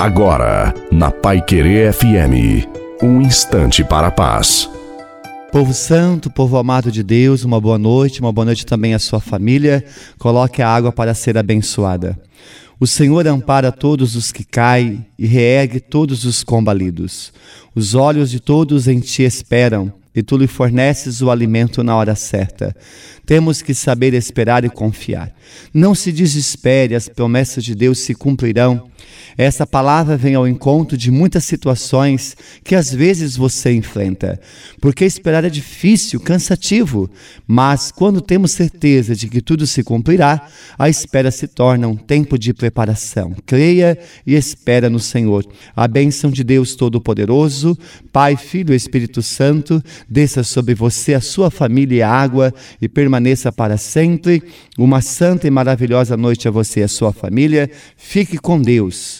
Agora, na Pai Querer FM, um instante para a paz. Povo santo, povo amado de Deus, uma boa noite, uma boa noite também à sua família. Coloque a água para ser abençoada. O Senhor ampara todos os que caem e reergue todos os combalidos. Os olhos de todos em ti esperam e tu lhe forneces o alimento na hora certa. Temos que saber esperar e confiar. Não se desespere, as promessas de Deus se cumprirão. Essa palavra vem ao encontro de muitas situações que às vezes você enfrenta, porque esperar é difícil, cansativo, mas quando temos certeza de que tudo se cumprirá, a espera se torna um tempo de preparação. Creia e espera no Senhor. A bênção de Deus Todo-Poderoso, Pai, Filho e Espírito Santo, desça sobre você, a sua família e água e permaneça para sempre. Uma santa e maravilhosa noite a você e a sua família. Fique com Deus.